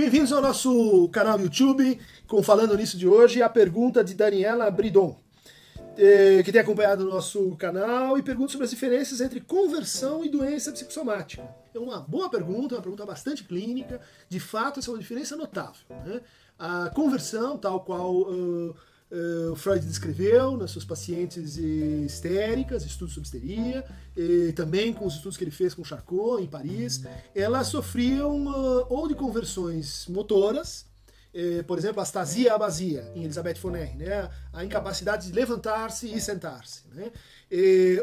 Bem-vindos ao nosso canal YouTube, com Falando Nisso de hoje, a pergunta de Daniela Bridon, eh, que tem acompanhado o nosso canal e pergunta sobre as diferenças entre conversão e doença psicossomática. É uma boa pergunta, uma pergunta bastante clínica, de fato essa é uma diferença notável. Né? A conversão, tal qual uh, uh, Freud descreveu nas suas pacientes histéricas, estudos sobre histeria, e também com os estudos que ele fez com Charcot em Paris, elas sofriam uh, ou de conversões motoras, eh, por exemplo, a astasia abasia, em Elizabeth Erich, né? a incapacidade de levantar-se e sentar-se. Né?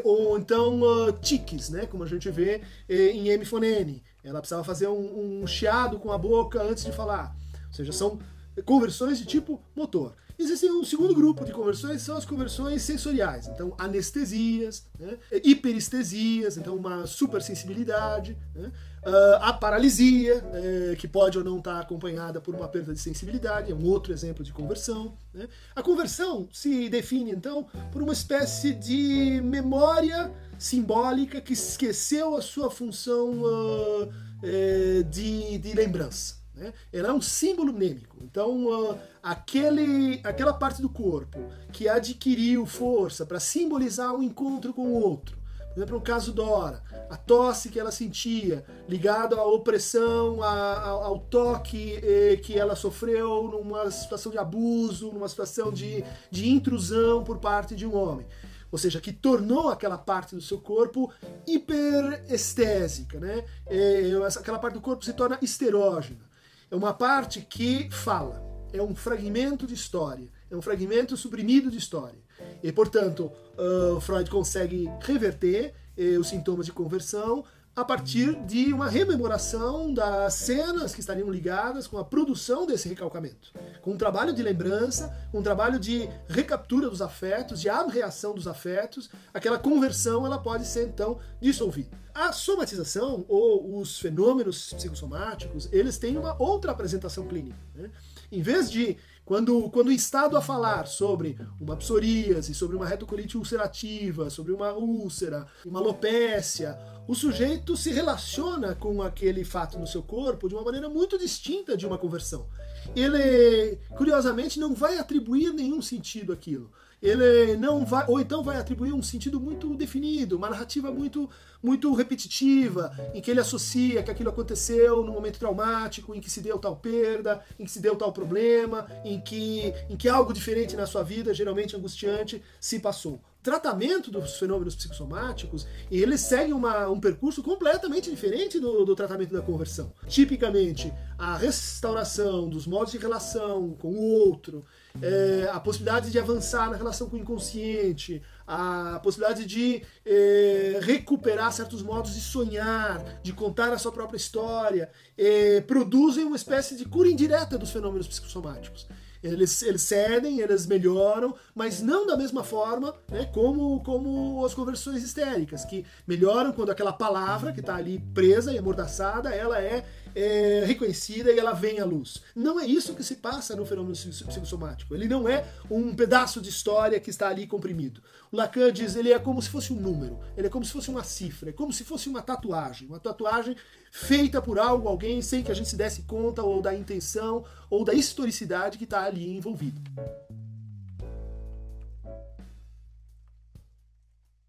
ou então uh, tiques, né? como a gente vê eh, em M. Fonene. Ela precisava fazer um, um chiado com a boca antes de falar. Ou seja, são conversões de tipo motor. Existe um segundo grupo de conversões, são as conversões sensoriais. Então, anestesias, né? hiperestesias, então uma supersensibilidade. Né? Uh, a paralisia, eh, que pode ou não estar acompanhada por uma perda de sensibilidade, é um outro exemplo de conversão. Né? A conversão se define, então, por uma espécie de memória simbólica que esqueceu a sua função uh, de, de lembrança. Né? Ela é um símbolo mnêmico. Então, uh, aquele, aquela parte do corpo que adquiriu força para simbolizar um encontro com o outro, por exemplo, no caso Dora, a tosse que ela sentia, ligado à opressão, a, ao, ao toque eh, que ela sofreu numa situação de abuso, numa situação de, de intrusão por parte de um homem ou seja, que tornou aquela parte do seu corpo hiperestésica, né? É, aquela parte do corpo se torna esterógena. É uma parte que fala, é um fragmento de história, é um fragmento suprimido de história. E, portanto, uh, Freud consegue reverter eh, os sintomas de conversão a partir de uma rememoração das cenas que estariam ligadas com a produção desse recalcamento. Um trabalho de lembrança, um trabalho de recaptura dos afetos, de abreação dos afetos, aquela conversão ela pode ser então dissolvida. A somatização ou os fenômenos psicossomáticos, eles têm uma outra apresentação clínica. Né? Em vez de quando, quando o Estado a falar sobre uma psoríase, sobre uma retocolite ulcerativa, sobre uma úlcera, uma alopécia, o sujeito se relaciona com aquele fato no seu corpo de uma maneira muito distinta de uma conversão. Ele, curiosamente, não vai atribuir nenhum sentido àquilo ele não vai, ou então vai atribuir um sentido muito definido, uma narrativa muito, muito repetitiva, em que ele associa que aquilo aconteceu num momento traumático, em que se deu tal perda, em que se deu tal problema, em que, em que algo diferente na sua vida, geralmente angustiante, se passou tratamento dos fenômenos psicossomáticos, ele segue uma, um percurso completamente diferente do, do, tratamento da conversão. Tipicamente, a restauração dos modos de relação com o outro, é, a possibilidade de avançar na relação com o inconsciente, a possibilidade de é, recuperar certos modos de sonhar, de contar a sua própria história, é, produzem uma espécie de cura indireta dos fenômenos psicossomáticos. Eles, eles cedem, eles melhoram, mas não da mesma forma né, como, como as conversões histéricas, que melhoram quando aquela palavra que está ali presa e amordaçada, ela é, é, reconhecida e ela vem à luz. Não é isso que se passa no fenômeno psicossomático. Ele não é um pedaço de história que está ali comprimido. O Lacan diz ele é como se fosse um número, ele é como se fosse uma cifra, é como se fosse uma tatuagem. Uma tatuagem feita por algo, alguém, sem que a gente se desse conta, ou da intenção, ou da historicidade que está ali envolvida.